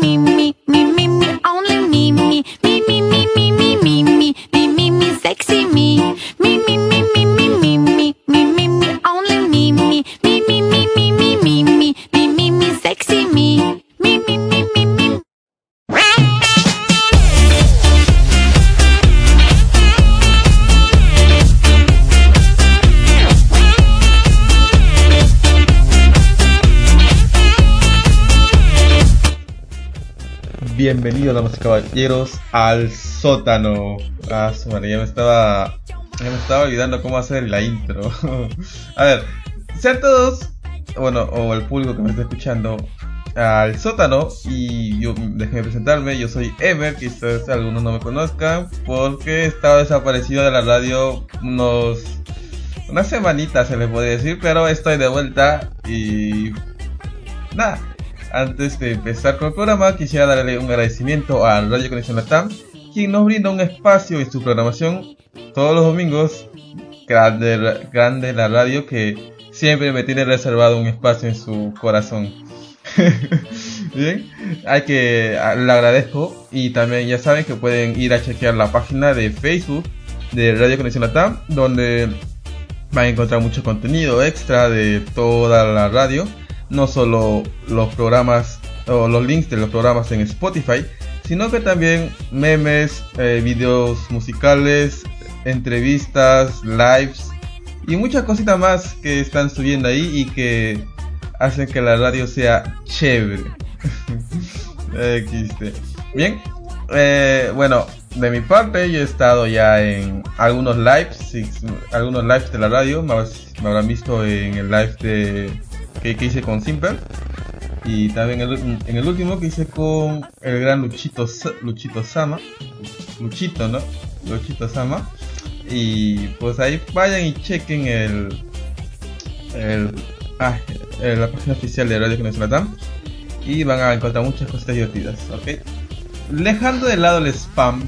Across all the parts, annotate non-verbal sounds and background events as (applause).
me, me, Bienvenidos, damas y caballeros, al sótano. Ah, madre, ya me estaba. Ya me estaba olvidando cómo hacer la intro. (laughs) A ver, sean todos, bueno, o el público que me está escuchando, al sótano. Y yo, déjenme presentarme, yo soy Emer, quizás algunos no me conozcan, porque estaba desaparecido de la radio unos. Unas semanitas se les puede decir, pero estoy de vuelta y. Nada, antes de empezar con el programa, quisiera darle un agradecimiento a Radio Conexión Latam, quien nos brinda un espacio en su programación todos los domingos. Grande, grande la radio que siempre me tiene reservado un espacio en su corazón. (laughs) Bien, hay que le agradezco y también ya saben que pueden ir a chequear la página de Facebook de Radio Conexión Latam, donde van a encontrar mucho contenido extra de toda la radio no solo los programas o los links de los programas en Spotify, sino que también memes, eh, videos musicales, entrevistas, lives y muchas cositas más que están subiendo ahí y que hacen que la radio sea chévere. (laughs) Existe. Bien, eh, bueno, de mi parte yo he estado ya en algunos lives, algunos lives de la radio, me habrán visto en el live de que, hice con Simper. Y también en el último que hice con el gran Luchito Luchito Sama. Luchito no Luchito Sama. Y pues ahí vayan y chequen el, el, ah, la página oficial de Radio Conexión Latam. Y van a encontrar muchas cosas divertidas ok dejando de lado el spam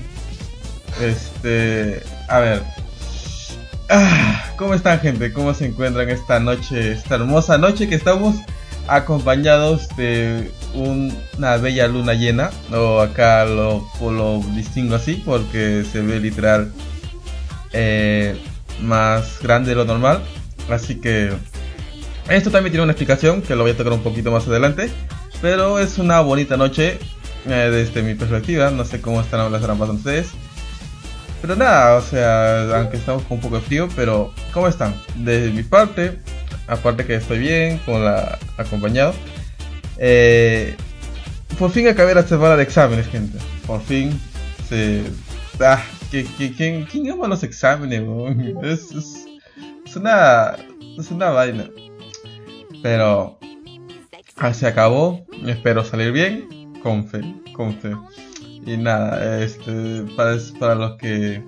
este a ver. Ah, ¿Cómo están gente? ¿Cómo se encuentran esta noche, esta hermosa noche que estamos acompañados de una bella luna llena? O acá lo, lo distingo así porque se ve literal eh, más grande de lo normal. Así que esto también tiene una explicación que lo voy a tocar un poquito más adelante. Pero es una bonita noche eh, desde mi perspectiva. No sé cómo están las pasando ustedes. Pero nada, o sea, aunque estamos con un poco de frío, pero ¿cómo están? Desde mi parte, aparte que estoy bien, con la acompañado. Eh, por fin acabé la semana de exámenes, gente. Por fin se... Ah, ¿quién, quién ama los exámenes? (laughs) Es, es, es, una... Es una vaina. Pero... Ah, se acabó. Espero salir bien. Con fe, con fe. Y nada, este, para, los que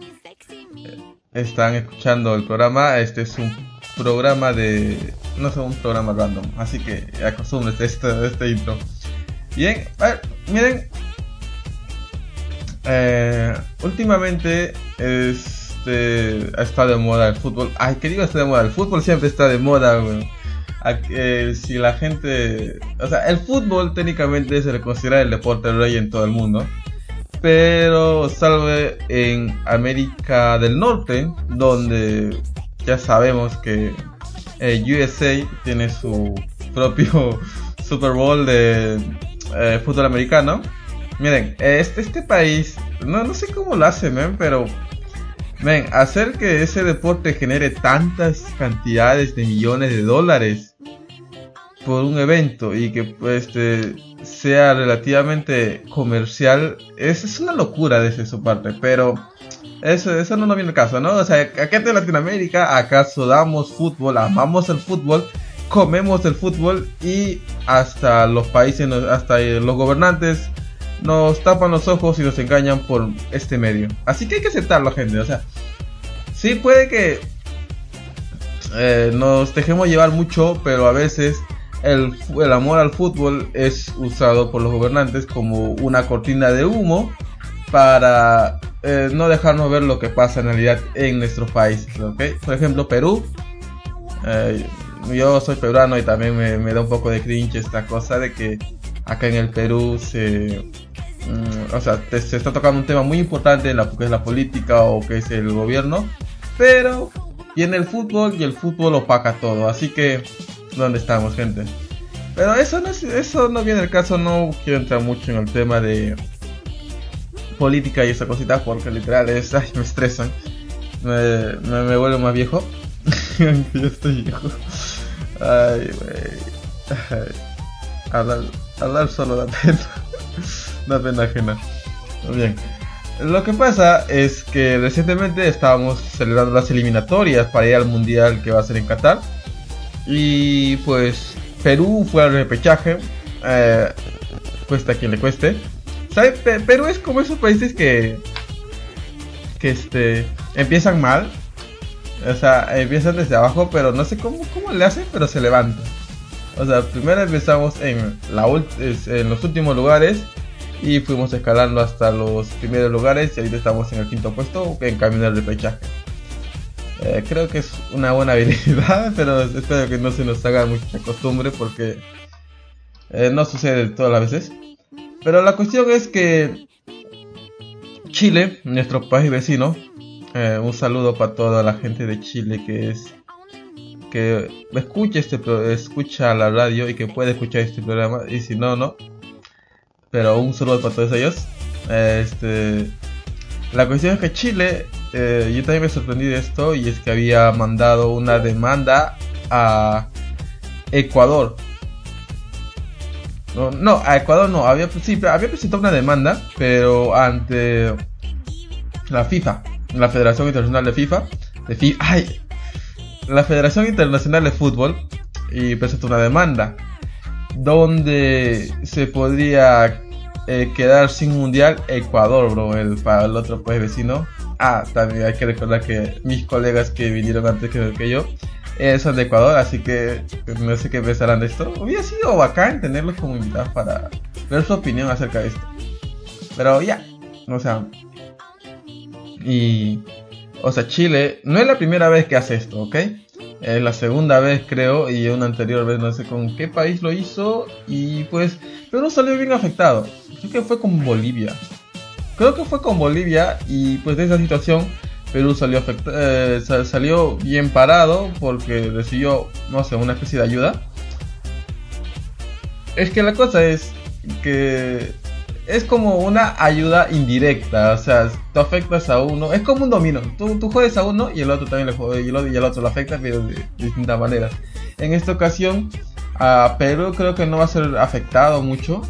están escuchando el programa, este es un programa de. No es un programa random, así que acostúmbrense a este, este intro. Bien, a ver, miren. Eh, últimamente este, está de moda el fútbol. Ay, ¿qué digo está de moda? El fútbol siempre está de moda, eh, si la gente. O sea, el fútbol técnicamente se le considera el deporte rey en todo el mundo pero salve en América del Norte, donde ya sabemos que eh, USA tiene su propio (laughs) Super Bowl de eh, fútbol americano. Miren, este, este país, no, no sé cómo lo hace, men, pero ven, hacer que ese deporte genere tantas cantidades de millones de dólares por un evento y que pues este sea relativamente comercial es, es una locura desde su parte pero eso, eso no nos viene el caso, ¿no? O sea, acá en Latinoamérica, acaso damos fútbol, amamos el fútbol, comemos el fútbol y hasta los países, hasta los gobernantes nos tapan los ojos y nos engañan por este medio. Así que hay que aceptarlo, gente. O sea, sí puede que eh, nos dejemos llevar mucho, pero a veces el, el, amor al fútbol es usado por los gobernantes como una cortina de humo para eh, no dejarnos ver lo que pasa en realidad en nuestros países. Por ejemplo, Perú. Eh, yo soy peruano y también me, me, da un poco de cringe esta cosa de que acá en el Perú se, mm, o sea, se está tocando un tema muy importante que es la política o que es el gobierno, pero viene el fútbol y el fútbol opaca todo, así que ¿dónde estamos, gente? Pero eso no es, eso no viene al caso, no quiero entrar mucho en el tema de política y esa cosita porque literal es, ay, me estresan, me, me, vuelvo más viejo, (laughs) yo estoy viejo, ay, güey, hablar, hablar solo da pena, (laughs) da pena ajena, bien. Lo que pasa es que recientemente estábamos celebrando las eliminatorias para ir al mundial que va a ser en Qatar. Y pues Perú fue al repechaje. Eh, cuesta quien le cueste. ¿Sabe? Perú es como esos países que. que este. empiezan mal. O sea, empiezan desde abajo, pero no sé cómo, cómo le hacen, pero se levantan. O sea, primero empezamos en, la, en los últimos lugares y fuimos escalando hasta los primeros lugares y ahorita estamos en el quinto puesto en camino al repechaje. Eh, creo que es una buena (laughs) habilidad, pero espero que no se nos haga mucha costumbre porque eh, no sucede todas las veces. Pero la cuestión es que Chile, nuestro país vecino, eh, un saludo para toda la gente de Chile que es que escucha este escucha la radio y que puede escuchar este programa y si no no pero un saludo para todos ellos. Este, la cuestión es que Chile, eh, yo también me sorprendí de esto y es que había mandado una demanda a Ecuador. No, a Ecuador no, había, sí, había presentado una demanda, pero ante la FIFA, la Federación Internacional de FIFA, de FIFA, ay, la Federación Internacional de Fútbol, y presentó una demanda donde se podría eh, quedar sin mundial Ecuador, bro, el, para el otro país vecino. Ah, también hay que recordar que mis colegas que vinieron antes que, yo eh, son de Ecuador, así que no sé qué pensarán de esto. Hubiera sido bacán tenerlos como invitados para ver su opinión acerca de esto. Pero ya, o sea, y, o sea, Chile no es la primera vez que hace esto, ¿ok? Es la segunda vez creo y una anterior vez no sé con qué país lo hizo y pues Perú salió bien afectado. Creo que fue con Bolivia. Creo que fue con Bolivia y pues de esa situación Perú salió eh, salió bien parado porque recibió no sé una especie de ayuda. Es que la cosa es que es como una ayuda indirecta, o sea, tú afectas a uno, es como un domino, tú, tú juegas a uno y el otro también le juega, y el otro, y lo afecta, pero de, distintas maneras. En esta ocasión, a Perú creo que no va a ser afectado mucho,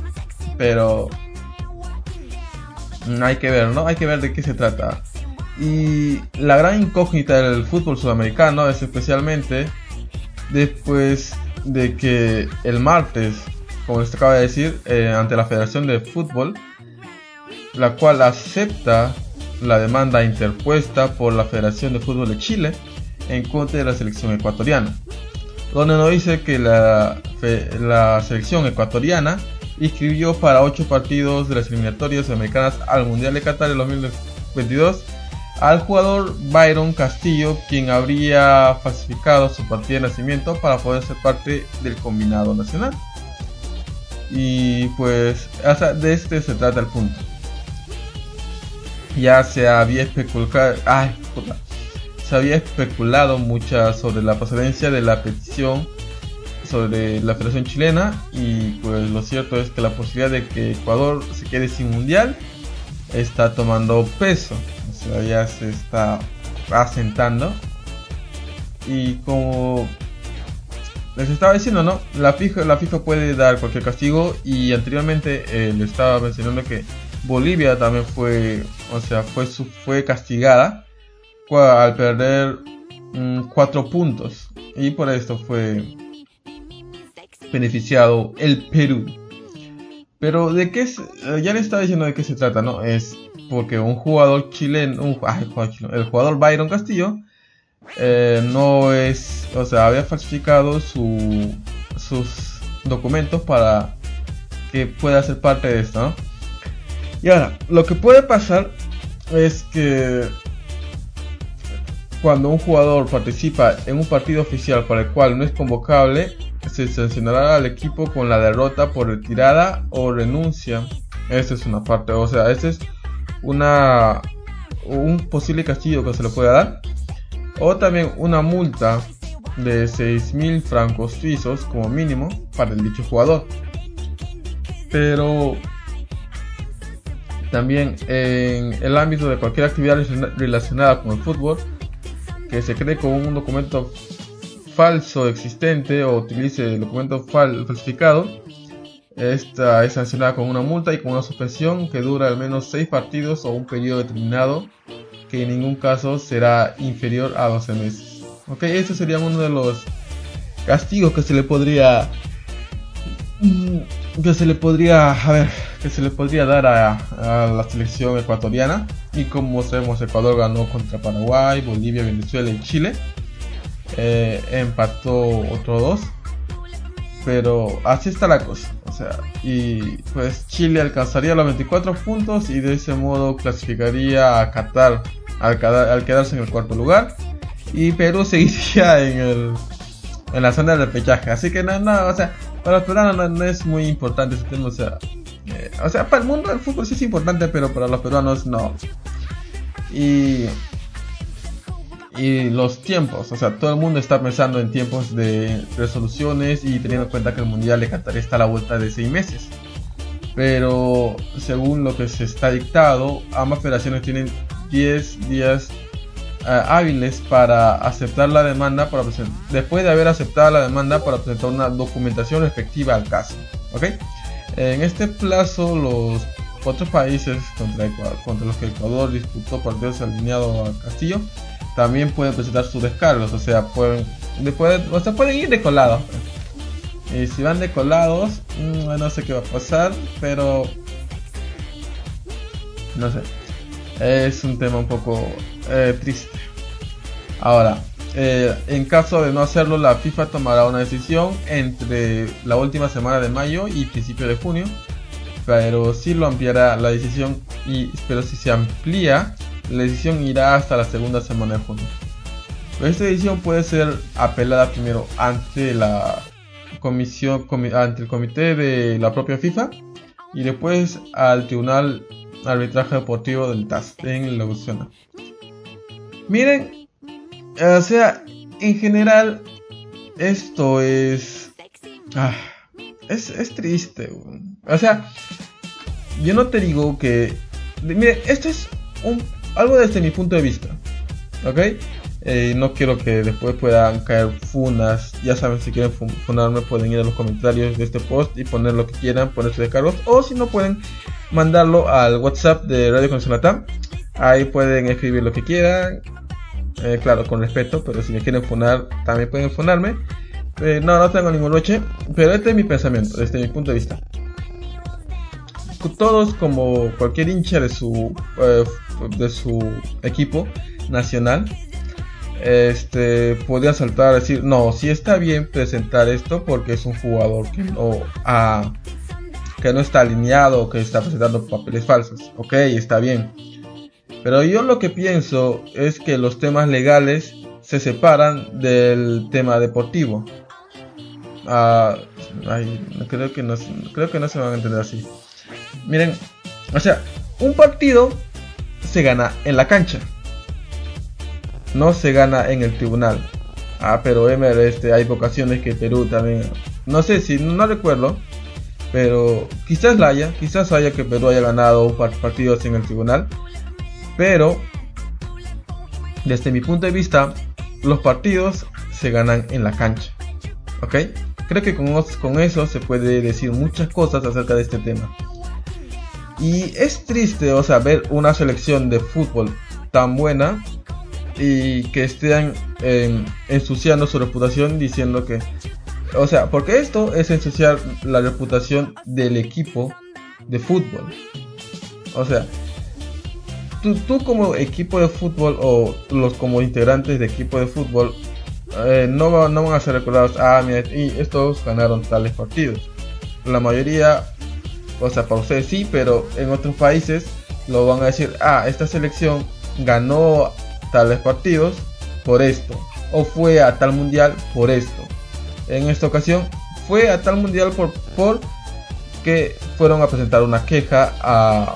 pero hay que ver, ¿no? Hay que ver de qué se trata. Y la gran incógnita del fútbol sudamericano es especialmente después de que el martes como les acaba de decir, eh, ante la Federación de Fútbol, la cual acepta la demanda interpuesta por la Federación de Fútbol de Chile en contra de la selección ecuatoriana, donde nos dice que la, la selección ecuatoriana inscribió para 8 partidos de las eliminatorias americanas al Mundial de Qatar en 2022 al jugador Byron Castillo, quien habría falsificado su partida de nacimiento para poder ser parte del combinado nacional. Y pues de este se trata el punto. Ya se había especulado, ay, se había especulado mucho sobre la procedencia de la petición sobre la Federación Chilena y pues lo cierto es que la posibilidad de que Ecuador se quede sin mundial está tomando peso, o sea, ya se está asentando. Y como les estaba diciendo, ¿no? La FIFA, la FIFA puede dar cualquier castigo y anteriormente eh, le estaba mencionando que Bolivia también fue, o sea, fue, fue castigada al perder 4 mm, puntos. Y por esto fue beneficiado el Perú. Pero de qué eh, ya le estaba diciendo de qué se trata, ¿no? Es porque un jugador chileno, un, el jugador Byron Castillo eh, no es, o sea, había falsificado su, sus documentos para que pueda ser parte de esto. Y ahora, lo que puede pasar es que cuando un jugador participa en un partido oficial para el cual no es convocable, se sancionará al equipo con la derrota por retirada o renuncia. Esta es una parte, o sea, este es una un posible castigo que se le pueda dar. O también una multa de 6.000 francos suizos como mínimo para el dicho jugador. Pero también en el ámbito de cualquier actividad relacionada con el fútbol que se cree como un documento falso existente o utilice documento falsificado, esta es sancionada con una multa y con una suspensión que dura al menos 6 partidos o un periodo determinado que en ningún caso será inferior a 12 meses. Ok, este sería uno de los castigos que se le podría que se le podría a ver que se le podría dar a, la selección ecuatoriana y como sabemos Ecuador ganó contra Paraguay, Bolivia, Venezuela y Chile eh, empató otro dos pero así está la cosa o sea y pues Chile alcanzaría los 24 puntos y de ese modo clasificaría a Qatar al, al quedarse en el cuarto lugar y Perú (laughs) seguiría en el en la zona del pechaje así que no, no, o sea para los peruanos no, es muy importante ese tema, o sea, eh, o sea, para el mundo del fútbol sí es importante, pero para los peruanos no. Y y los tiempos, o sea, todo el mundo está pensando en tiempos de resoluciones y teniendo en cuenta que el Mundial de Qatar está a la vuelta de 6 meses. Pero según lo que se está dictado, ambas federaciones tienen 10 días eh, hábiles para aceptar la demanda para después de haber aceptado la demanda para presentar una documentación respectiva al caso. ¿ok? En este plazo los otros países contra, contra los que Ecuador disputó partidos alineados a Castillo también pueden presentar sus descargos, o sea, pueden, después, o sea, pueden ir decolados. Y si van decolados, mm, no sé qué va a pasar, pero no sé. Es un tema un poco eh, triste. Ahora, eh, en caso de no hacerlo, la FIFA tomará una decisión entre la última semana de mayo y principio de junio. Pero si lo ampliará la decisión, y, pero si se amplía, la decisión irá hasta la segunda semana de junio. Esta decisión puede ser apelada primero ante la comisión, ante el comité de la propia FIFA y después al Tribunal Arbitraje Deportivo del TAS en Lausana. Miren, o sea, en general, esto es. Ah, es, es, triste, O sea, yo no te digo que. Mire, esto es un, algo desde mi punto de vista. ¿Ok? Eh, no quiero que después puedan caer funas. Ya saben, si quieren funarme, pueden ir a los comentarios de este post y poner lo que quieran, poner sus descargos. O si no, pueden mandarlo al WhatsApp de Radio Consonatam. Ahí pueden escribir lo que quieran. Eh, claro, con respeto, pero si me quieren funar, también pueden funarme. Eh, no, no tengo ningún noche, pero este es mi pensamiento, desde mi punto de vista. Todos, como cualquier hincha de su, de su equipo nacional, este, podría saltar a decir, no, si está bien presentar esto porque es un jugador que no, que no está alineado, que está presentando papeles falsos. Ok, está bien pero yo lo que pienso es que los temas legales se separan del tema deportivo. Ah, creo que no, creo que no se van a entender así. Miren, o sea, un partido se gana en la cancha. No se gana en el tribunal. Ah, pero Emer, este, hay vocaciones que Perú también. No sé si, no, recuerdo. Pero quizás la haya, quizás haya que Perú haya ganado partidos en el tribunal. Pero, desde mi punto de vista, los partidos se ganan en la cancha. ¿Ok? Creo que con, con eso se puede decir muchas cosas acerca de este tema. Y es triste, o sea, ver una selección de fútbol tan buena y que estén em, ensuciando su reputación diciendo que, o sea, porque esto es ensuciar la reputación del equipo de fútbol. O sea, tú, como equipo de fútbol o los como integrantes de equipo de fútbol eh, no, no van a ser recordados, ah, mira, y estos ganaron tales partidos. La mayoría, o sea, para ustedes sí, pero en otros países lo van a decir, ah, esta selección ganó tales partidos por esto, o fue a tal mundial por esto. en esta ocasión fue a tal mundial por, por que fueron a presentar una queja a,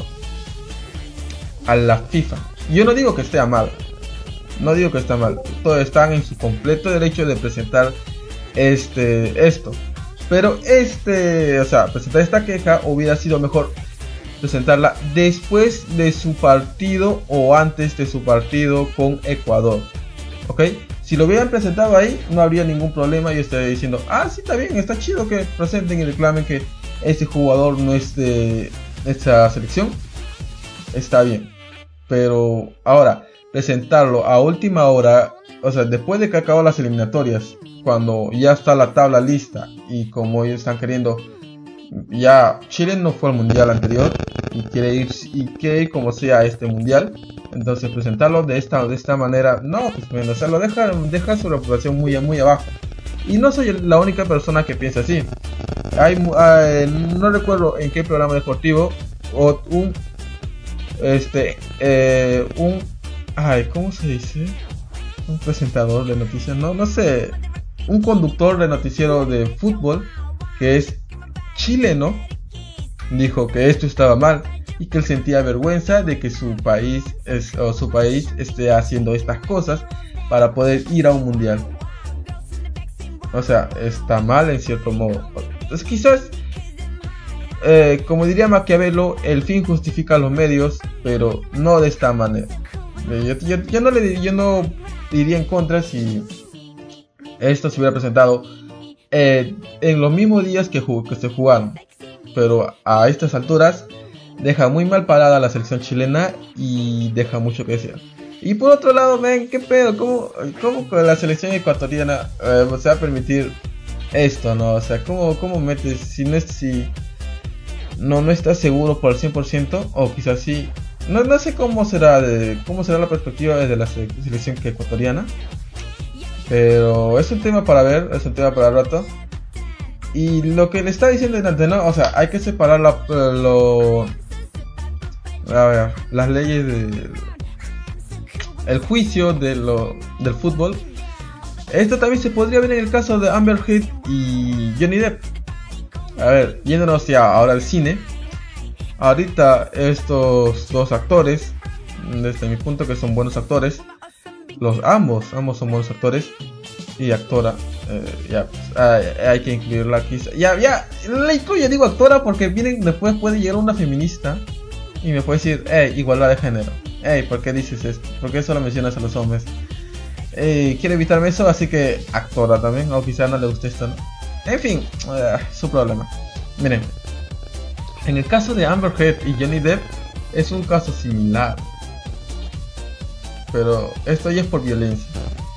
a la FIFA. Yo no digo que esté mal, no digo que está mal, todos están en su completo derecho de presentar este esto. Pero este, o sea, presentar esta queja hubiera sido mejor presentarla después de su partido o antes de su partido con Ecuador. ¿Ok? Si lo hubieran presentado ahí, no habría ningún problema. Yo estaría diciendo, ah, sí, está bien, está chido que presenten y reclamen que este jugador no es de esta selección. Está bien. Pero ahora, presentarlo a última hora, o sea, después de que acabó las eliminatorias, cuando ya está la tabla lista y como ellos están queriendo, ya Chile no fue al mundial anterior y quiere ir y quiere ir como sea este mundial, entonces presentarlo de esta de esta manera, no, pues bueno, o sea, lo deja deja su reputación muy muy abajo. Y no soy la única persona que piensa así. Hay, no recuerdo en qué programa deportivo o un este eh, un ay, ¿cómo se dice? Un presentador de noticias, no, no sé, un conductor de noticiero de fútbol que es chileno dijo que esto estaba mal y que él sentía vergüenza de que su país es, o su país esté haciendo estas cosas para poder ir a un mundial. O sea, está mal en cierto modo. Entonces quizás, eh, como diría Maquiavelo, el fin justifica los medios, pero no de esta manera. Eh, yo, no le yo no diría en contra si esto se hubiera presentado eh, en los mismos días que, se jugaron. Pero a estas alturas deja muy mal parada la selección chilena y deja mucho que decir. Y por otro lado, ven, ¿qué pedo? ¿Cómo, cómo la selección ecuatoriana eh, se va a permitir esto, no? O sea, ¿cómo, cómo metes si no, es, si no, no estás seguro por el 100% o quizás sí? No, no sé cómo será, de, cómo será la perspectiva desde la selección ecuatoriana. Pero es un tema para ver, es un tema para el rato. Y lo que le está diciendo delante, ¿no? O sea, hay que separar la, lo, a ver, las leyes de el juicio de lo, del fútbol. Esto también se podría ver en el caso de Amber Heard y Johnny Depp. A ver, yéndonos ya ahora al cine. Ahorita estos dos actores, desde mi punto que son buenos actores, los ambos, ambos son buenos actores y actora. Eh, ya, pues, hay, que incluirla aquí. Ya, ya, la incluyo, digo actora porque vienen, después puede llegar una feminista y me puede decir, hey, igualdad de género. Hey, ¿por qué dices esto? ¿Por qué solo mencionas a los hombres? Hey, quiere evitarme eso, así que actora también, o quizá no le guste esto, ¿no? En fin, uh, su problema. Miren, en el caso de Amber Heard y Johnny Depp es un caso similar pero esto ya es por violencia.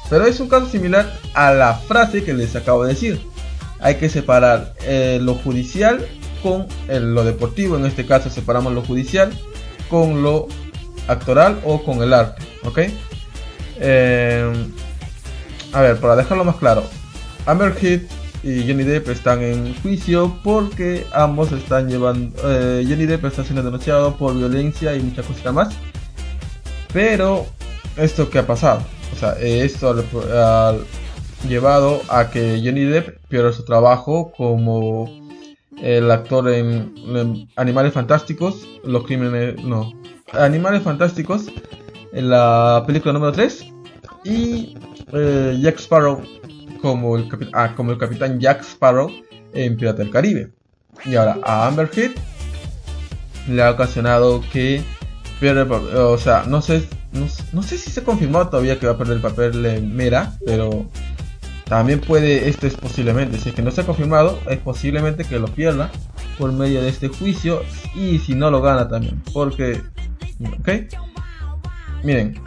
Pero es un caso similar a la frase que les acabo de decir. Hay que separar eh, lo judicial con lo deportivo. En este caso separamos lo judicial con lo actoral o con el arte. ¿Ok? Eh, a ver, para dejarlo más claro. Amber Heard y Johnny Depp están en juicio porque ambos están llevando... Eh, Johnny Depp está siendo denunciado por violencia y muchas cosas más. Pero esto que ha pasado. O sea, esto ha llevado a que Johnny Depp pierda su trabajo como el actor en, Animales Fantásticos, los crímenes, no, Animales Fantásticos, en la película número 3, y eh, Jack Sparrow como el, ah, como el capitán Jack Sparrow en Pirata del Caribe. Y ahora a Amber Heard le ha ocasionado que pierde, o sea, no sé no, sé si se ha confirmado todavía que va a perder el papel en Mera, pero también puede, esto es posiblemente, si es que no se ha confirmado, es posiblemente que lo pierda por medio de este juicio y si no lo gana también, porque, ok, miren,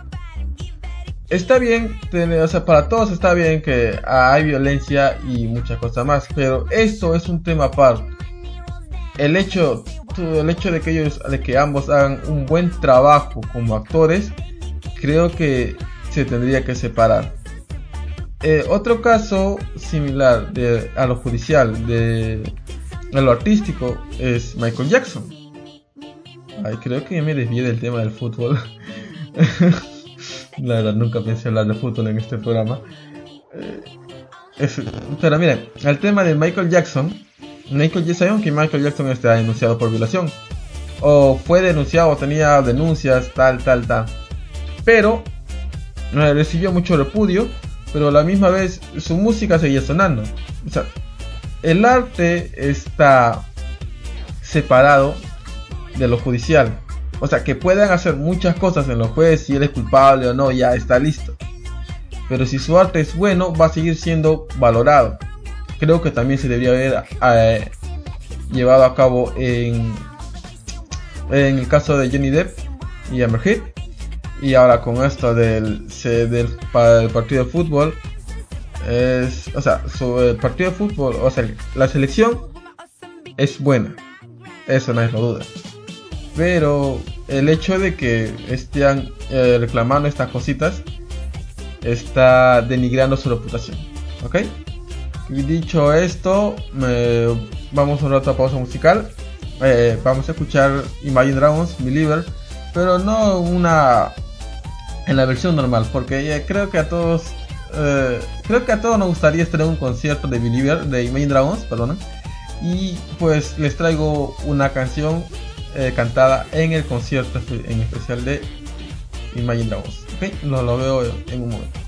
está bien, o sea, para todos está bien que hay violencia y muchas cosas más, pero esto es un tema aparte. El hecho, el hecho de que ellos, de que ambos hagan un buen trabajo como actores, creo que se tendría que separar. Eh, otro caso similar de, a lo judicial, de, a lo artístico, es Michael Jackson. Ay, creo que me desvié del tema del fútbol. (laughs) La verdad, nunca pensé hablar de fútbol en este programa. Eh, pero miren, el tema de Michael Jackson, Michael Jackson, que Michael Jackson está denunciado por violación, o fue denunciado, tenía denuncias, tal, tal, tal, pero eh, recibió mucho repudio, pero a la misma vez su música seguía sonando. O sea, el arte está separado de lo judicial. O sea, que puedan hacer muchas cosas en los jueces, si él es culpable o no, ya está listo. Pero si su arte es bueno, va a seguir siendo valorado. Creo que también se debería haber eh, llevado a cabo en, en el caso de Johnny Depp y Amber Heard. Y ahora con esto del, del, partido de fútbol, es, o sea, el partido de fútbol, o sea, la selección es buena, eso nadie lo duda. Pero el hecho de que estén eh, reclamando estas cositas está denigrando su reputación. ¿Ok? Dicho esto, vamos a una otra pausa musical. Eh, vamos a escuchar Imagine Dragons, Believer, pero no una en la versión normal, porque creo que a todos eh, creo que a todos nos gustaría estar en un concierto de Believer, de Imagine Dragons, perdón. Y pues les traigo una canción eh, cantada en el concierto en especial de Imagine Dragons. ¿okay? Lo, lo veo en un momento.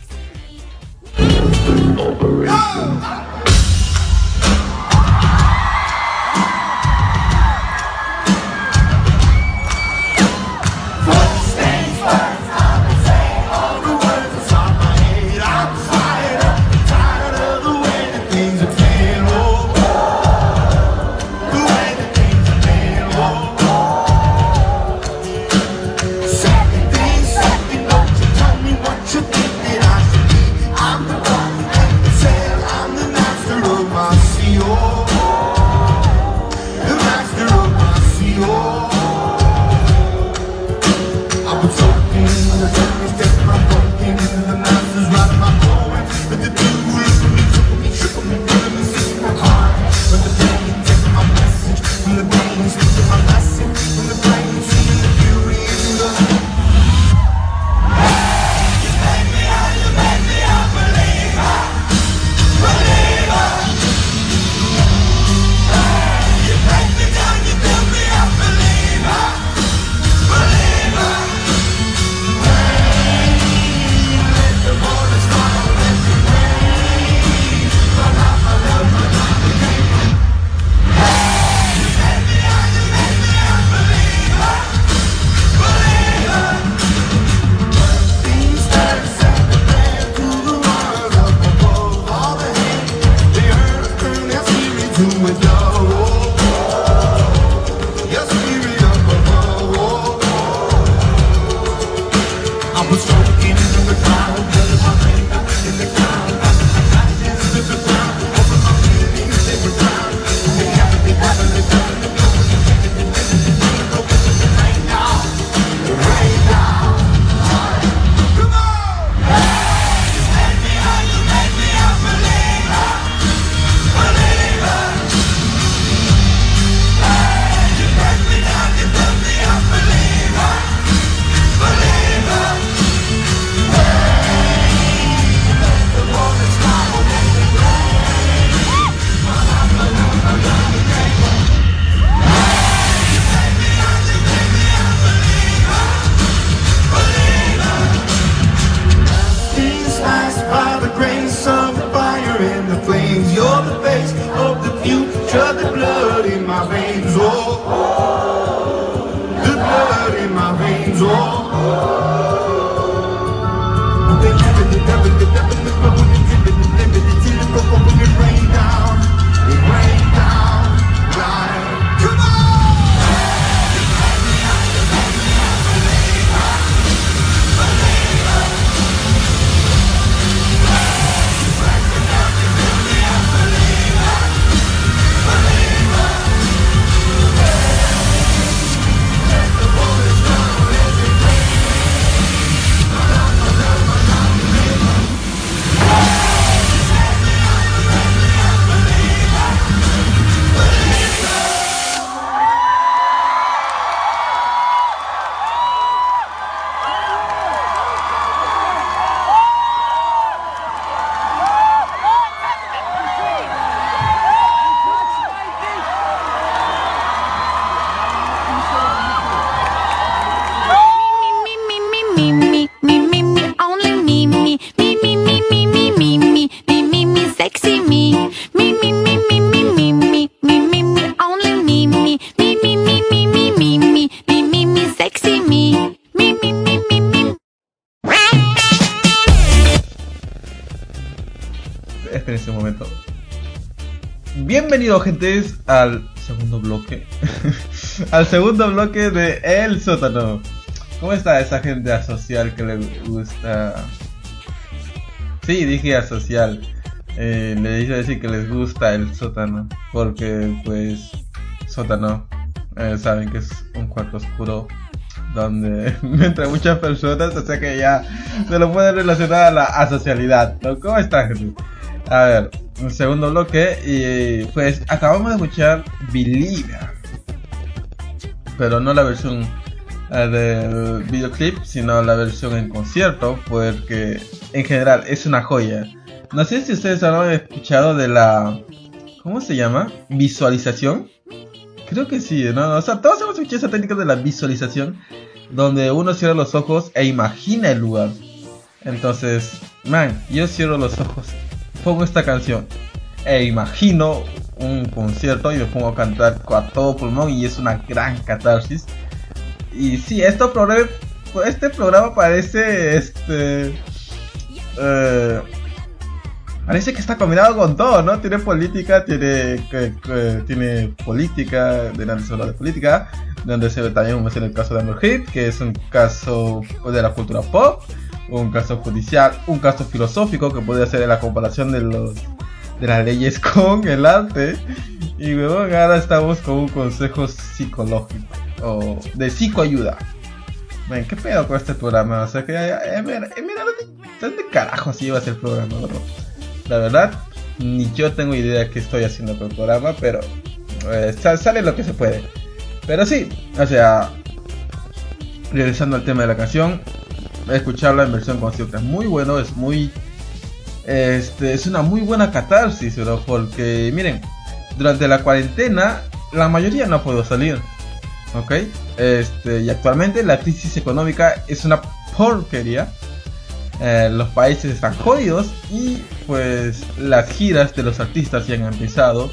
Gentes, al segundo bloque. (laughs) al segundo bloque de El Sótano. ¿Cómo está esa gente asocial que le gusta? Sí, dije asocial. Eh, le hice decir que les gusta el sótano. Porque, pues, sótano. eh, saben que es un cuarto oscuro donde (laughs) entre muchas personas, o sea que ya se lo puede relacionar a la asocialidad. ¿no? ¿Cómo está, gente? A ver, un segundo bloque y pues acabamos de escuchar Believer. Pero no la versión eh, del videoclip, sino la versión en concierto, porque en general es una joya. No sé si ustedes han escuchado de la... ¿Cómo se llama? Visualización. Creo que sí, ¿no? O sea, todos hemos escuchado esa técnica de la visualización, donde uno cierra los ojos e imagina el lugar. Entonces, man, yo cierro los ojos, pongo esta canción e imagino un concierto y me pongo a cantar a todo pulmón y es una gran catarsis. Y sí, esto este programa parece este... eh, Parece que está combinado con todo, ¿no? Tiene política, tiene, tiene política, delante se habla de política, donde se ve también en el caso de Amber Heard, que es un caso de la cultura pop, un caso judicial, un caso filosófico que puede hacer la comparación de los de las leyes (laughs) con el arte. Y luego ahora estamos con un consejo psicológico o de psicoayuda. Ven, ¿qué pedo con este programa? O sea que, eh, eh, mira, eh, mira, ¿dónde, dónde carajos iba a ser el programa? La verdad, ni yo tengo idea qué estoy haciendo con el programa, pero eh, sa- sale lo que se puede. Pero sí, o sea, regresando al tema de la canción, escucharla en versión concierto es muy bueno, es muy. Este, es una muy buena catarsis, bro, porque miren, durante la cuarentena la mayoría no ha salir. ¿ok? Este, y actualmente la crisis económica es una porquería. Eh, los países están jodidos y pues las giras de los artistas ya han empezado.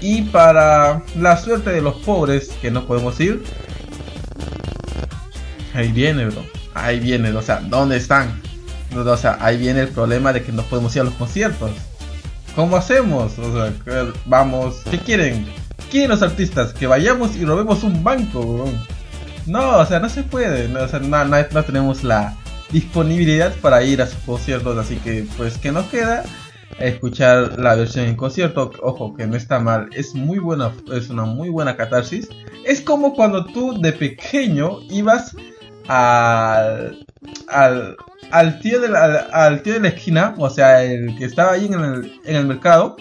Y para la suerte de los pobres que no podemos ir, ahí viene, bro. Ahí viene, o sea, ¿dónde están? O sea, ahí viene el problema de que no podemos ir a los conciertos. ¿Cómo hacemos? O sea, vamos, ¿qué quieren? ¿Quieren los artistas? Que vayamos y robemos un banco, weón. No, o sea, no se puede. No, o sea, no, no- no tenemos la disponibilidad para ir a sus conciertos. Así que, pues, que nos queda escuchar la versión en concierto. Ojo, que no está mal. Es muy buena, es una muy buena catarsis. Es como cuando tú de pequeño ibas al, al, al tío de la, al, tío de la esquina, o sea, el que estaba ahí en el, en el mercado,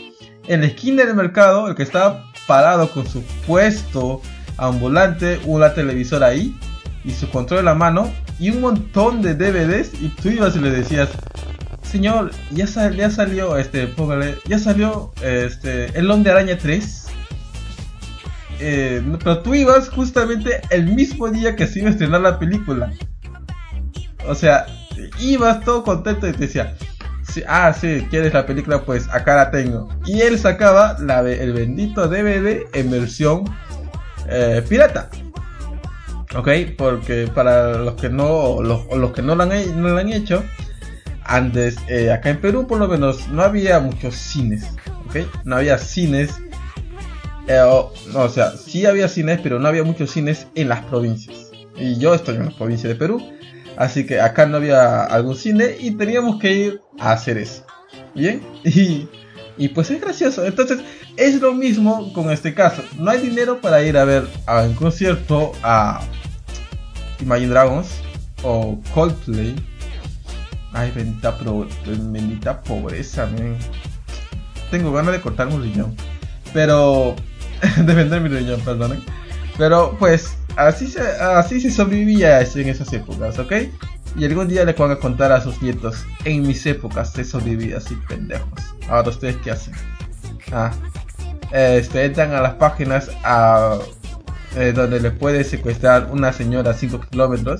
en la esquina del mercado, el que estaba parado con su puesto ambulante, una televisora ahí y su control en la mano y un montón de DVDs y tú ibas y le decías, señor, ya, sal- ya salió, este, póngale, ya salió este, el Hombre Araña 3. Eh, pero tú ibas justamente el mismo día que se iba a estrenar la película. O sea, ibas todo contento y te decía, sí, ah, sí, quieres la película, pues acá la tengo. Y él sacaba el bendito DVD en versión eh, pirata. Ok, porque para los que no, los, que no lo han, he- no lo han hecho, antes, eh, acá en Perú por lo menos, no había muchos cines. Ok, no había cines. Eh, o, no, o sea, sí había cines, pero no había muchos cines en las provincias. Y yo estoy en la provincia de Perú. Así que acá no había algún cine y teníamos que ir a hacer eso. Bien, (laughs) y, y pues es gracioso. Entonces, es lo mismo con este caso. No hay dinero para ir a ver a un concierto a Imagine Dragons o Coldplay. Ay, bendita, pobreza. Tengo ganas de cortarme un riñón. Pero. (laughs) de vender mi riñón, perdonen. Pero pues así se, así se sobrevivía en esas épocas, ¿ok? Y algún día le van a contar a sus nietos, en mis épocas se sobrevivía así, pendejos. Ahora ustedes qué hacen? Ah, este, entran a las páginas a, eh, donde le puede secuestrar una señora a 5 kilómetros,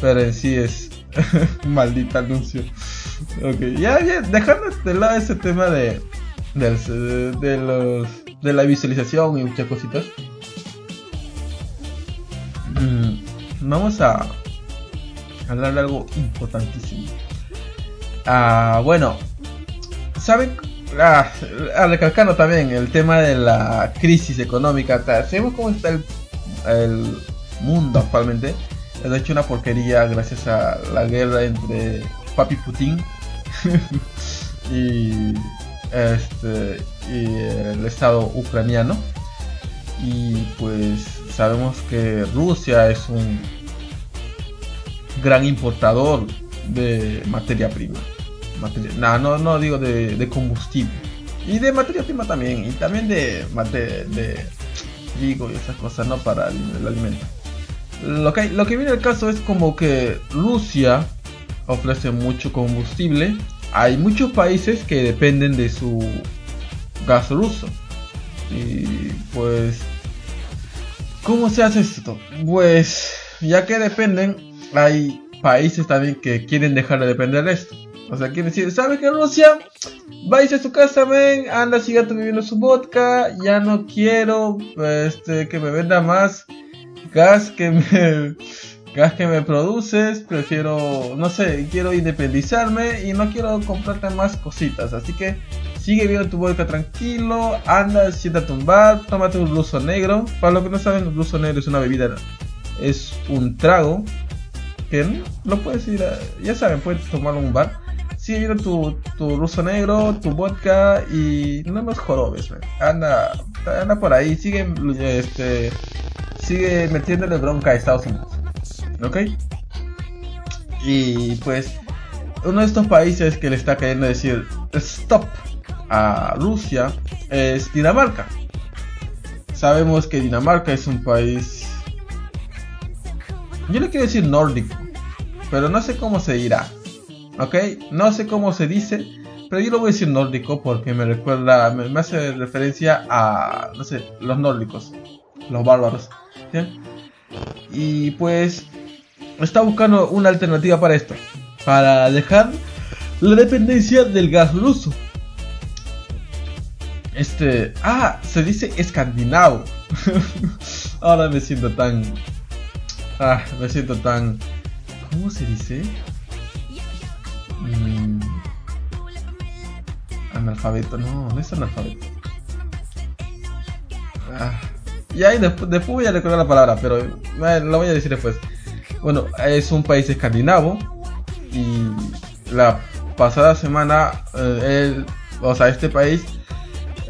pero en sí es (laughs) un maldito anuncio. Ok, ya, ya, dejando de lado ese tema de, de, los, de la visualización y muchas cositas. mm, vamos a hablar de algo importantísimo. Ah, bueno, ¿saben? Ah, ah, recalcando también el tema de la crisis económica. Sabemos cómo está el, el mundo actualmente. Es hecho una porquería gracias a la guerra entre Papi Putin (laughs) y, este, y el Estado ucraniano. Y pues sabemos que Rusia es un gran importador de materia prima. no, no, no digo de, combustible. Y de materia prima también. Y también de, de, de y esas cosas, ¿no? Para el, alimento. Lo que, lo que viene al caso es como que Rusia ofrece mucho combustible. Hay muchos países que dependen de su gas ruso. Y pues, ¿cómo se hace esto? Pues, ya que dependen, hay países también que quieren dejar de depender de esto. O sea, quieren decir, ¿sabe que Rusia? Vais a su casa, ven, anda, siga viviendo su vodka, ya no quiero este, que me venda más gas que me, (laughs) gas que me produces, prefiero, no sé, quiero independizarme y no quiero comprarte más cositas, así que sigue viendo tu vodka tranquilo, anda, siéntate un bar, tómate un ruso negro, para los que no saben, un ruso negro es una bebida, es un trago que lo puedes ir a, ya saben, puedes tomarlo en un bar, sigue viendo tu, tu ruso negro, tu vodka y no nos jorobes, anda, anda por ahí, sigue, este, sigue metiéndole bronca a Estados Unidos. ¿Ok? Y pues uno de estos países que le está queriendo decir stop a Rusia es Dinamarca. Sabemos que Dinamarca es un país, yo le quiero decir nórdico, pero no sé cómo se dirá. ¿Ok? No sé cómo se dice, pero yo lo voy a decir nórdico porque me recuerda, me, hace referencia a, no sé, los nórdicos, los bárbaros. Y pues está buscando una alternativa para esto. Para dejar la dependencia del gas ruso. Este. Ah, se dice escandinavo. (laughs) Ahora me siento tan. Ah, me siento tan. ¿Cómo se dice? Mm, analfabeto. No, no es analfabeto. Ah, y ahí después, después voy a recordar la palabra, pero lo voy a decir después. Bueno, es un país escandinavo y la pasada semana, eh, o sea, este país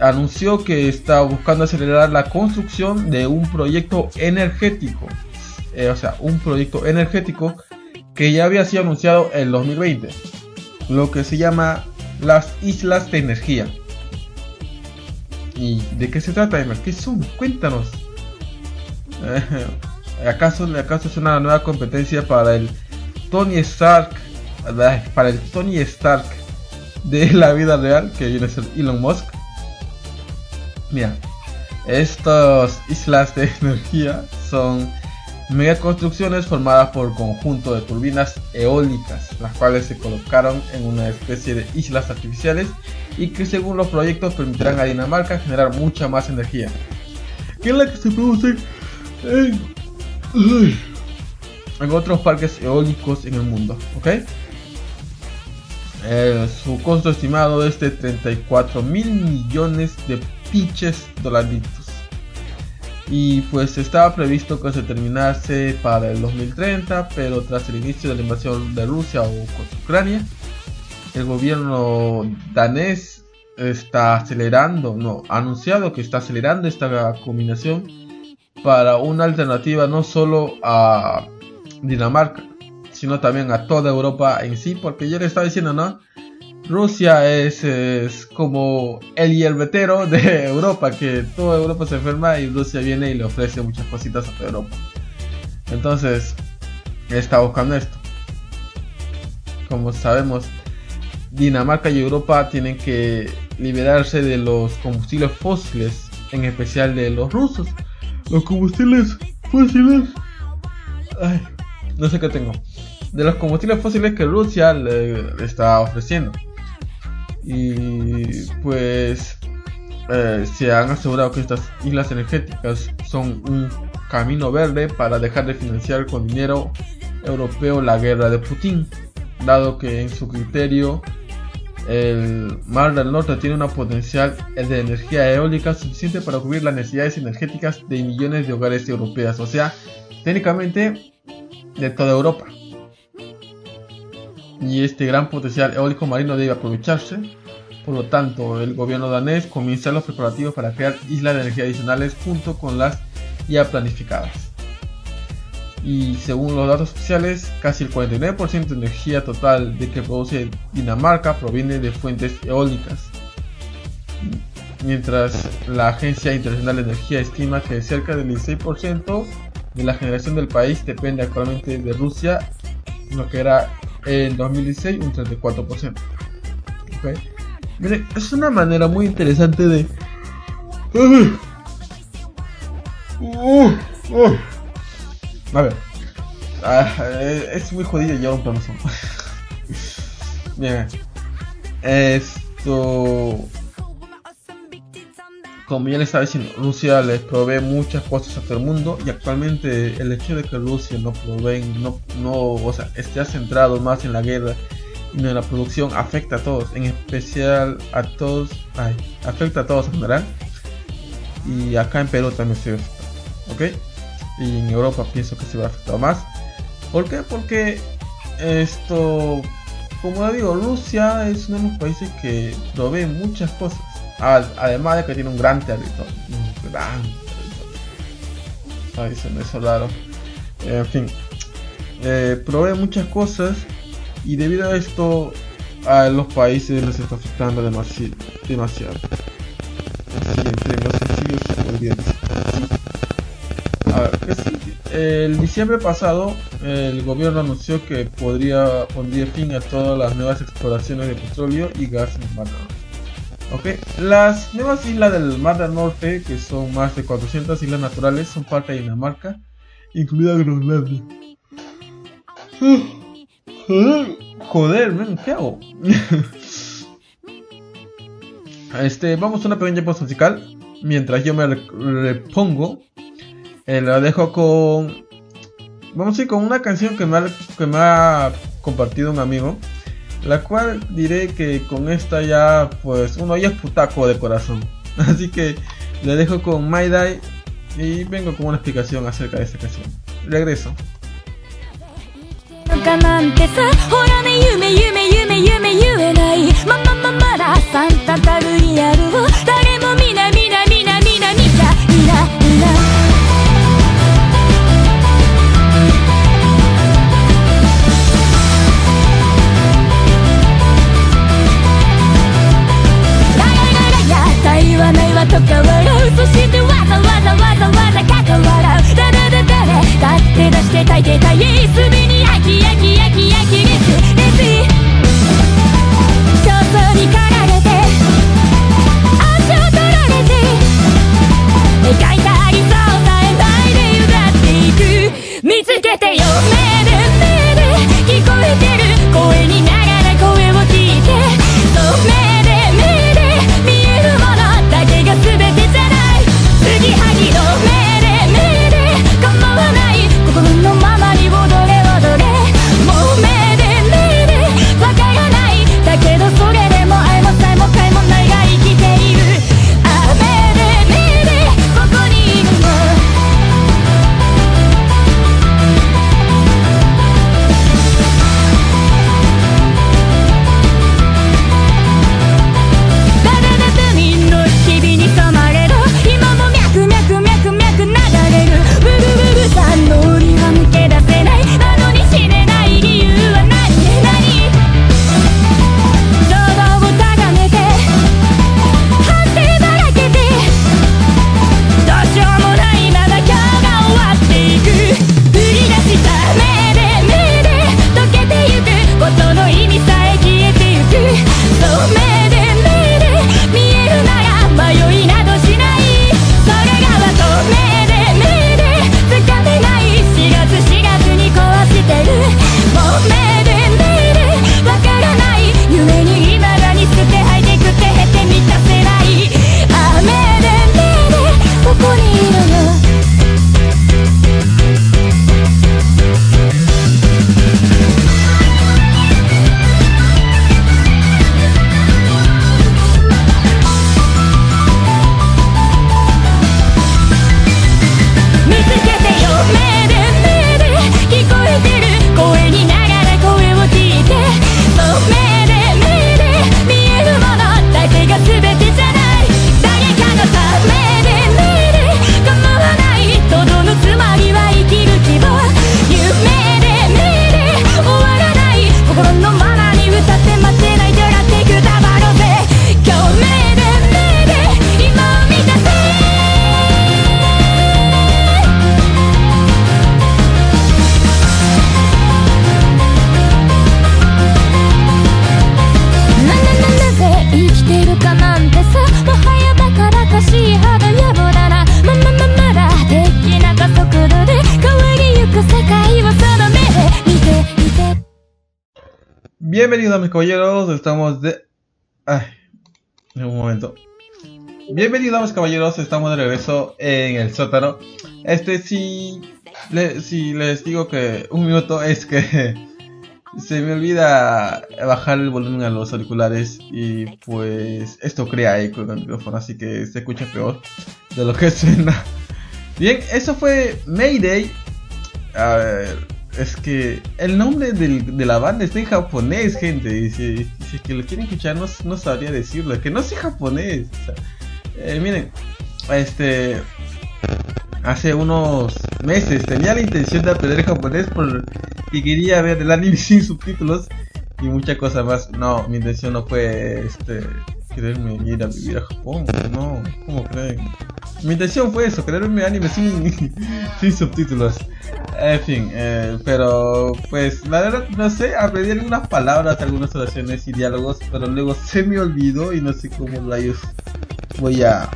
anunció que está buscando acelerar la construcción de un proyecto energético. Eh, o sea, un proyecto energético que ya había sido anunciado en 2020. Lo que se llama las Islas de Energía. ¿Y de qué se trata, Emma? ¿Qué son? Cuéntanos. (laughs) ¿Acaso, ¿Acaso es una nueva competencia para el Tony Stark? Para el Tony Stark de la vida real, que viene a ser Elon Musk. Mira, estas islas de (laughs) energía son mega construcciones formadas por conjunto de turbinas eólicas, las cuales se colocaron en una especie de islas artificiales y que según los proyectos permitirán a Dinamarca generar mucha más energía, que es la que se produce en en otros parques eólicos en el mundo, ¿ok? Eh, su costo estimado es de 34 mil millones de pinches. Y pues estaba previsto que se terminase para el 2030, pero tras el inicio de la invasión de Rusia o contra Ucrania, el gobierno danés está acelerando, no, ha anunciado que está acelerando esta combinación para una alternativa no solo a Dinamarca, sino también a toda Europa en sí, porque yo le estaba diciendo, ¿no? Rusia es, como el hierbetero de (laughs) Europa, que toda Europa se enferma y Rusia viene y le ofrece muchas cositas a Europa. Entonces, está buscando esto. Como sabemos, Dinamarca y Europa tienen que liberarse de los combustibles fósiles, en especial de los rusos los combustibles fósiles. Ay, no sé qué tengo. De los combustibles fósiles que Rusia le, está ofreciendo. Y pues eh, se han asegurado que estas islas energéticas son un camino verde para dejar de financiar con dinero europeo la guerra de Putin, dado que en su criterio el Mar del Norte tiene una potencial de energía eólica suficiente para cubrir las necesidades energéticas de millones de hogares europeas, o sea, técnicamente de toda Europa. Y este gran potencial eólico marino debe aprovecharse. Por lo tanto, el gobierno danés comienza los preparativos para crear islas de energía adicionales junto con las ya planificadas. Y según los datos oficiales, casi el 49% de energía total de que produce Dinamarca proviene de fuentes eólicas. Mientras la Agencia Internacional de Energía estima que cerca del 16% de la generación del país depende actualmente de Rusia, lo que era en 2016 un 34%. Miren, es una manera muy interesante de... A ver. Ah, es muy jodido llevar un plano Bien. (laughs) Esto. Como ya les estaba diciendo, Rusia les provee muchas cosas a todo el mundo y actualmente el hecho de que Rusia no provee, no, no, o sea, esté centrado más en la guerra y en la producción afecta a todos, en especial a todos, ay, afecta a todos en general y acá en Perú también se ve ¿ok? Y en Europa pienso que se va a afectar más. ¿Por qué? Porque esto, como digo, Rusia es uno de los países que provee muchas cosas. Además de que tiene un gran territorio. Un gran territorio. Ay, se me hizo raro. En fin. Eh, provee muchas cosas. Y debido a esto, a los países les está afectando demasiado. demasiado. Así, entre los sencillos A ver, ¿qué sigue? El diciembre pasado, el gobierno anunció que podría poner fin a todas las nuevas exploraciones de petróleo y gas en el Okay. Las nuevas islas del Mar del Norte, que son más de 400 islas naturales, son parte de Dinamarca, incluida Groenlandia. Joder, man, ¿qué hago? (laughs) este, vamos a una pequeña pausa musical. Mientras yo me repongo, eh, la dejo con. Vamos a ir con una canción que me, ha, que me ha compartido un amigo. La cual diré que con esta ya, pues, uno ya es putaco de corazón. Así que le dejo con My Die y vengo con una explicación acerca de esta canción. Regreso. かなんてさほらね夢夢夢夢言えないままままだサン Caballeros, estamos de... Ay, un momento. Bienvenidos caballeros, estamos de regreso en el sótano. Este si, le, si les digo que un minuto es que (laughs) se me olvida bajar el volumen a los auriculares y pues esto crea eco en el micrófono, así que se escucha peor de lo que (laughs) suena. Bien, eso fue Mayday. A ver, es que el nombre del- de la banda está en japonés, gente. Y si, si que lo quieren escuchar, no, no sabría decirlo. Que no sé japonés. eh, miren, este. Hace unos meses tenía la intención de aprender japonés porque quería ver el anime (laughs) sin subtítulos y muchas cosas más. No, mi intención no fue este quererme ir a vivir a Japón. No, ¿cómo creen? Mi intención fue eso, quererme anime sin, (laughs) sin subtítulos. En fin, eh, pero pues la verdad no sé, aprendí algunas palabras, algunas oraciones y diálogos, pero luego (laughs) se me olvidó y no sé cómo rayos voy a...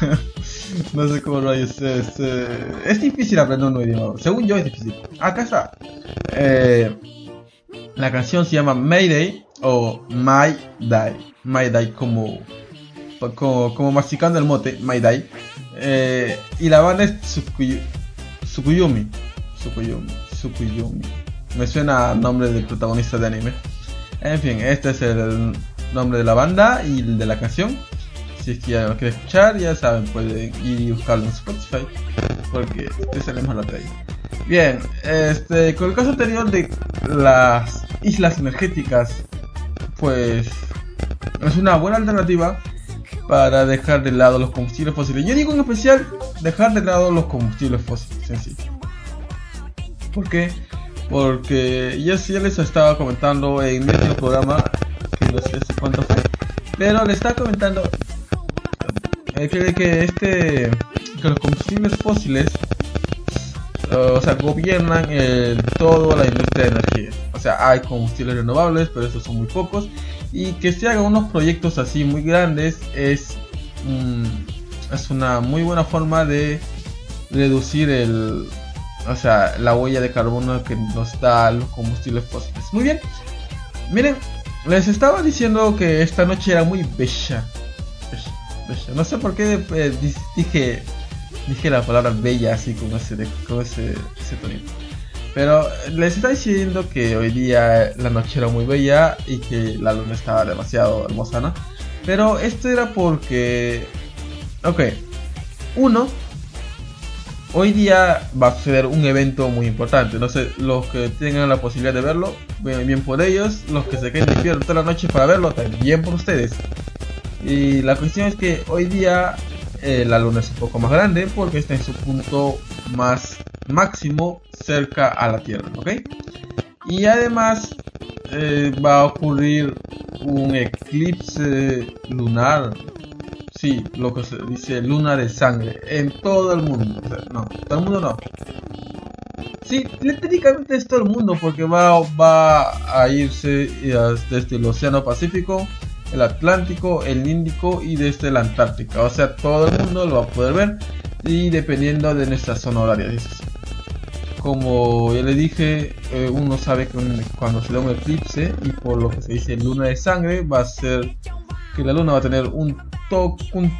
(laughs) no sé cómo rayos es... eh, es difícil aprender un nuevo idioma, según yo es difícil. Acá está. Eh, la canción se llama Mayday o My Day. My Day como, como, masticando el mote, My Day. Eh, y la banda es Tsukuyu- Tsukuyumi. Tsukuyumi. Tsukuyumi. Me suena a nombre del protagonista de anime. En fin, este es el nombre de la banda y el de la canción. Si es que ya lo quieren escuchar, ya saben, pueden ir y buscarlo en Spotify. Porque este salimos la traída. Bien, este, con el caso anterior de las islas energéticas, pues es una buena alternativa para dejar de lado los combustibles fósiles. Yo digo en especial dejar de lado los combustibles fósiles en sí. ¿Por qué? Porque ya, sí les estaba comentando en el programa, que no sé cuánto fue, pero le estaba comentando eh, que, que este que los combustibles fósiles o sea, gobiernan toda la industria de energía. O sea, hay combustibles renovables, pero esos son muy pocos. Y que se hagan unos proyectos así muy grandes es, mm, es una muy buena forma de reducir el, o sea, la huella de carbono que nos da los combustibles fósiles. Muy bien. Miren, les estaba diciendo que esta noche era muy bella. No sé por qué eh, di- dije dije la palabra bella así con ese con ese, ese tonito. Pero les está diciendo que hoy día la noche era muy bella y que la luna estaba demasiado hermosa, ¿no? Pero esto era porque ok, uno Hoy día va a suceder un evento muy importante. No sé, los que tengan la posibilidad de verlo, bien, bien por ellos. Los que se queden despiertos toda la noche para verlo, también por ustedes. Y la cuestión es que hoy día eh, la luna es un poco más grande porque está en su punto más máximo cerca a la Tierra, ¿ok? Y además eh, va a ocurrir un eclipse lunar Sí, lo que se dice luna de sangre en todo el mundo. No, todo el mundo no. Sí, técnicamente es todo el mundo porque va, va a irse eh, desde el Océano Pacífico, el Atlántico, el Índico y desde el Antártica. O sea, todo el mundo lo va a poder ver y dependiendo de nuestra zona horaria. Como ya le dije, eh, uno sabe que cuando se da un eclipse y por lo que se dice luna de sangre va a ser que la luna va a tener un, to- un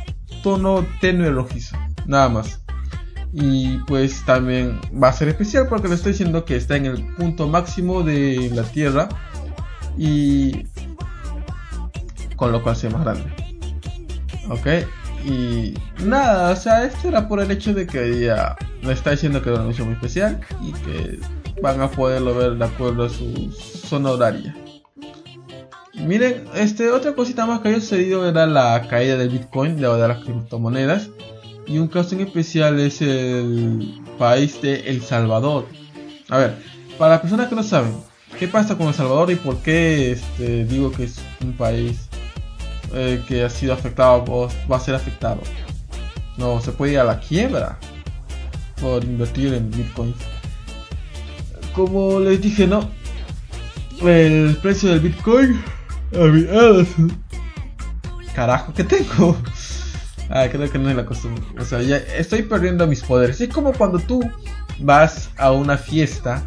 tono tenue rojizo, nada más. Y pues también va a ser especial porque le estoy diciendo que está en el punto máximo de la Tierra y con lo cual se ve más grande. Ok, y nada, o sea, esto era por el hecho de que ya le está diciendo que era una misión muy especial y que van a poderlo ver de acuerdo a su zona horaria. Miren, este, otra cosita más que había sucedido era la caída del Bitcoin, de, de las criptomonedas. Y un caso en especial es el país de El Salvador. A ver, para las personas que no saben, ¿qué pasa con El Salvador y por qué este, digo que es un país eh, que ha sido afectado o va a ser afectado? No, se puede ir a la quiebra por invertir en Bitcoin. Como les dije, no. El precio del Bitcoin. Carajo, ¿qué tengo? Ah, creo que no es la costumbre. O sea, ya estoy perdiendo mis poderes. Es como cuando tú vas a una fiesta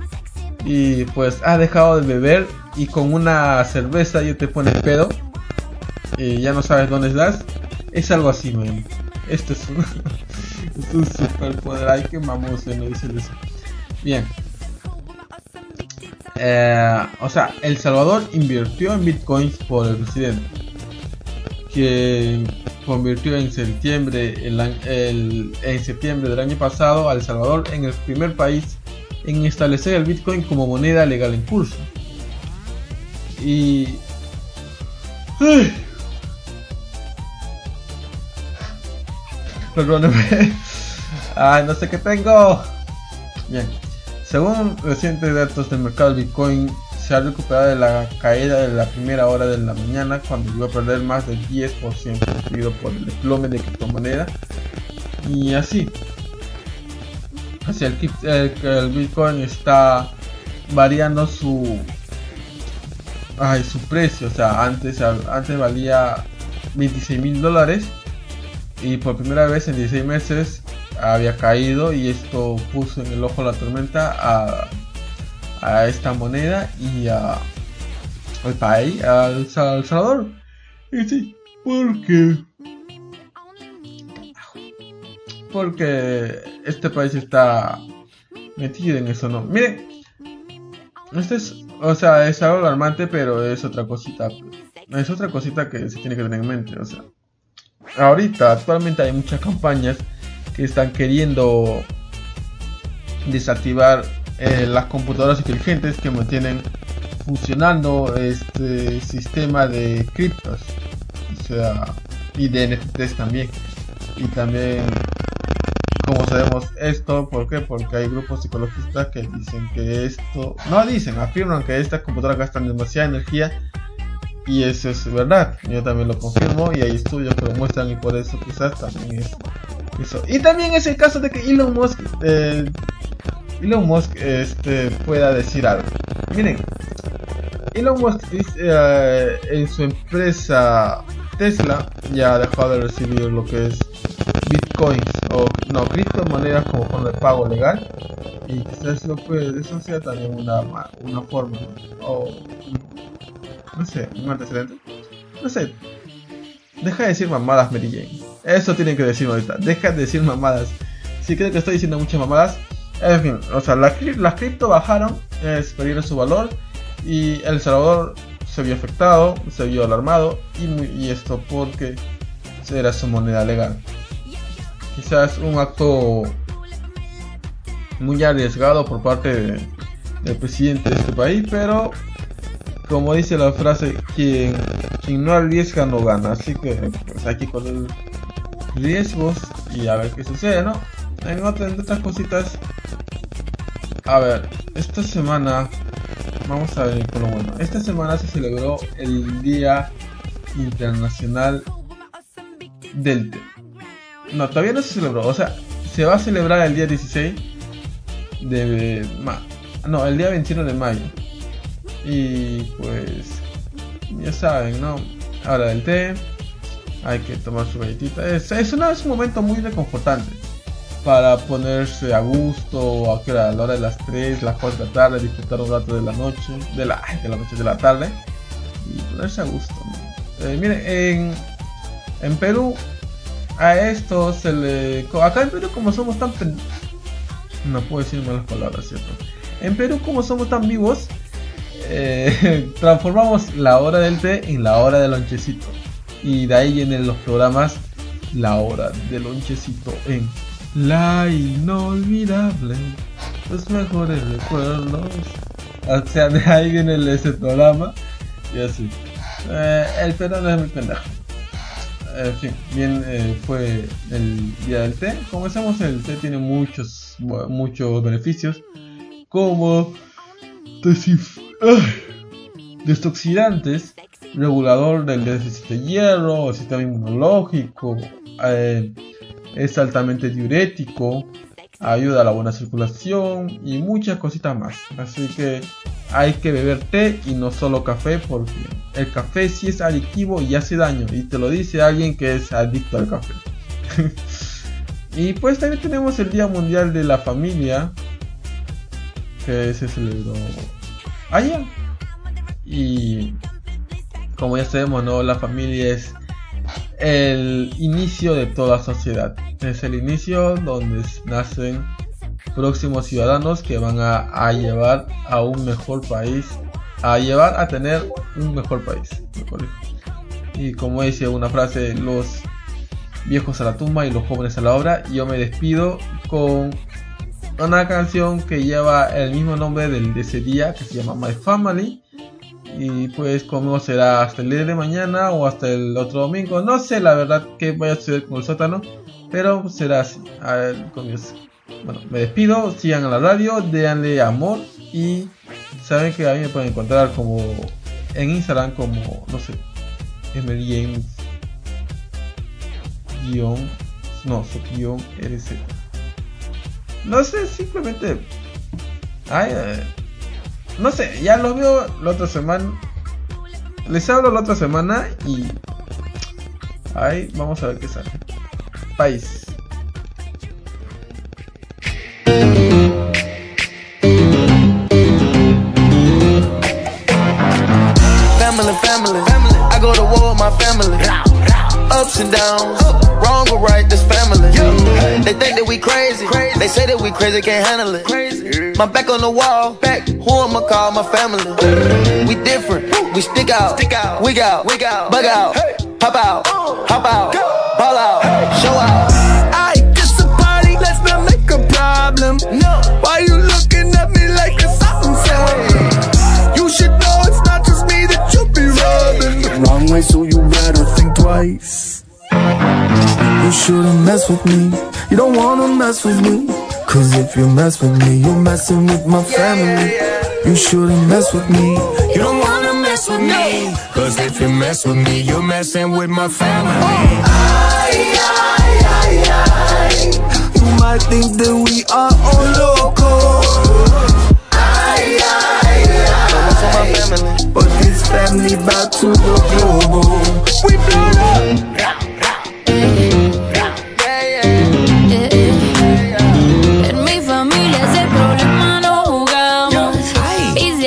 y pues ha dejado de beber y con una cerveza ya te pone pedo y ya no sabes dónde estás. Es algo así, man. Esto es un, (laughs) es un superpoder. Ay, qué mamoso no dicen eso. Bien. Eh, o sea, El Salvador invirtió en bitcoins por el presidente. Que convirtió en septiembre, el, el, en septiembre del año pasado a El Salvador en el primer país en establecer el Bitcoin como moneda legal en curso. Y... Perdóneme. Ay, no sé qué tengo. Bien. Según recientes datos del mercado Bitcoin, se ha recuperado de la caída de la primera hora de la mañana cuando llegó a perder más del 10% debido por el desplome de criptomoneda. Y así, hacia el, el, Bitcoin está variando su ay, su precio. O sea, antes, antes valía 26 mil dólares y por primera vez en 16 meses había caído y esto puso en el ojo la tormenta a, a esta moneda y a, al país, al, Salvador. Y sí, porque porque este país está metido en eso, ¿no? Miren, este es, o sea, es algo alarmante, pero es otra cosita, es otra cosita que se tiene que tener en mente, o sea, ahorita, actualmente hay muchas campañas que están queriendo desactivar eh, las computadoras inteligentes que mantienen funcionando este sistema de criptos, o sea, y de NFTs también, y también como sabemos esto, ¿por qué? Porque hay grupos psicologistas que dicen que esto, no dicen, afirman que estas computadoras gastan demasiada energía y eso es verdad. Yo también lo confirmo y hay estudios que lo muestran y por eso quizás también es eso. Y también es el caso de que Elon Musk, eh, Elon Musk este, pueda decir algo. Miren, Elon Musk eh, en su empresa Tesla ya ha dejado de recibir lo que es bitcoins o no criptomonedas como forma de pago legal y quizás eso, puede, eso sea también una, una forma o no sé, un antecedente no sé. Deja de decir mamadas Mary Jane. Eso tienen que decir ahorita. Deja de decir mamadas. Si creo que estoy diciendo muchas mamadas en fin, o sea, las, las cripto bajaron, es perdieron su valor y El Salvador se vio afectado, se vio alarmado y, y esto porque era su moneda legal. Quizás un acto muy arriesgado por parte del presidente de este país, pero como dice la frase, quien, quien no arriesga no gana, así que pues hay que correr riesgos y a ver qué sucede, ¿no? En, otras, otras cositas, a ver, esta semana, vamos a ver con lo bueno, esta semana se celebró el Día Internacional del Té. No, todavía no se celebró. O sea, se va a celebrar el día 16 de No, el día 21 de mayo. Y pues. Ya saben, ¿no? Ahora del té. Hay que tomar su galletita. Es, es, un momento muy reconfortante. Para ponerse a gusto. A, la hora de las 3, las 4 de la tarde. Disfrutar un rato de la noche. De la, de la noche de la tarde. Y ponerse a gusto. Eh, miren, en, en Perú a esto se le... Acá en Perú como somos tan... No puedo decir malas palabras, ¿cierto? En Perú como somos tan vivos, eh, (laughs) transformamos la hora del té en la hora del lonchecito. Y de ahí vienen los programas La hora del lonchecito en La inolvidable, los mejores recuerdos. O sea, de ahí viene ese programa. Y así. Eh, el no es muy pendejo en fin, bien eh, fue el día del té. Como sabemos, el té tiene muchos, muchos beneficios, como destoxidantes, regulador del déficit de hierro, el sistema inmunológico, eh, es altamente diurético, ayuda a la buena circulación y muchas cositas más. Así que hay que beber té y no solo café porque el café sí es adictivo y hace daño y te lo dice alguien que es adicto al café. (laughs) y pues también tenemos el Día Mundial de la Familia que se celebró ayer. Y como ya sabemos, ¿no? La familia es el inicio de toda sociedad. Es el inicio donde nacen próximos ciudadanos que van a, llevar a un mejor país, a llevar a tener un mejor país. Y como dice una frase, los viejos a la tumba y los jóvenes a la obra, yo me despido con una canción que lleva el mismo nombre del, de ese día, que se llama My Family. Y pues como será hasta el día de mañana o hasta el otro domingo. No sé la verdad qué vaya a suceder con el sótano. Pero será así. A ver, Bueno, me despido. Sigan a la radio. Déanle amor. Y saben que a mí me pueden encontrar como en Instagram como, no sé, Emily James. Guión. No, su guion RZ. No sé, simplemente. Ay, eh, no sé, ya lo veo la otra semana. Les hablo la otra semana y. Ay, vamos a ver qué sale. País. Family, family, I go to war with my family. Ups and downs, They think that we crazy. They say that we crazy, can't handle it. Crazy. My back on the wall, back. Who I'ma call my family? We different. We stick out. Stick out. Wig out. Wig out. Bug out. Pop out. Hop out. Ball out. Show out. I just a party. Let's not make a problem. No. Why you looking at me like it's something You should know it's not just me that you be rubbing. Wrong way, so you better think twice. You shouldn't mess with me. You don't wanna mess with me. Cause if you mess with me, you're messing with my family. You shouldn't mess with me. You don't wanna mess with me. Cause if you mess with me, you're messing with my family. Oh. Ay. You might think that we are all loco. But this family to the global. We blow up.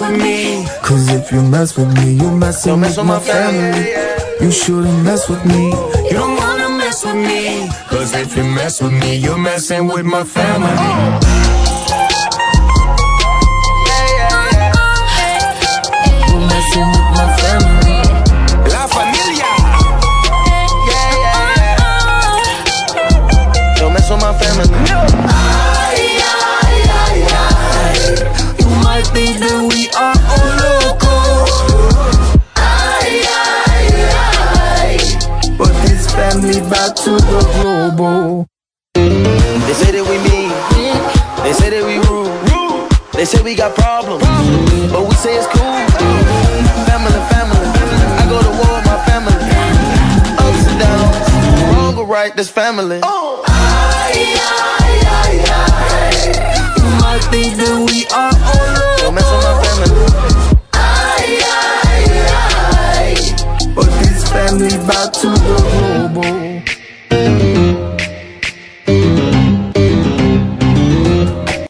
You don't wanna mess with me. Cause if you mess with me, you're messing mess with, with my family. You shouldn't mess with me. You don't wanna mess with me. Cause if you mess with me, you're messing with my family. La to the global. They say that we mean. They say that we rude. They say we got problems. But we say it's cool. Family, family. I go to war with my family. Ups and downs. Wrong or right, this family. Oh. Ay, ay, ay. You might think that we are all Don't mess with my family. Ay, ay, ay. But this family to Thank you.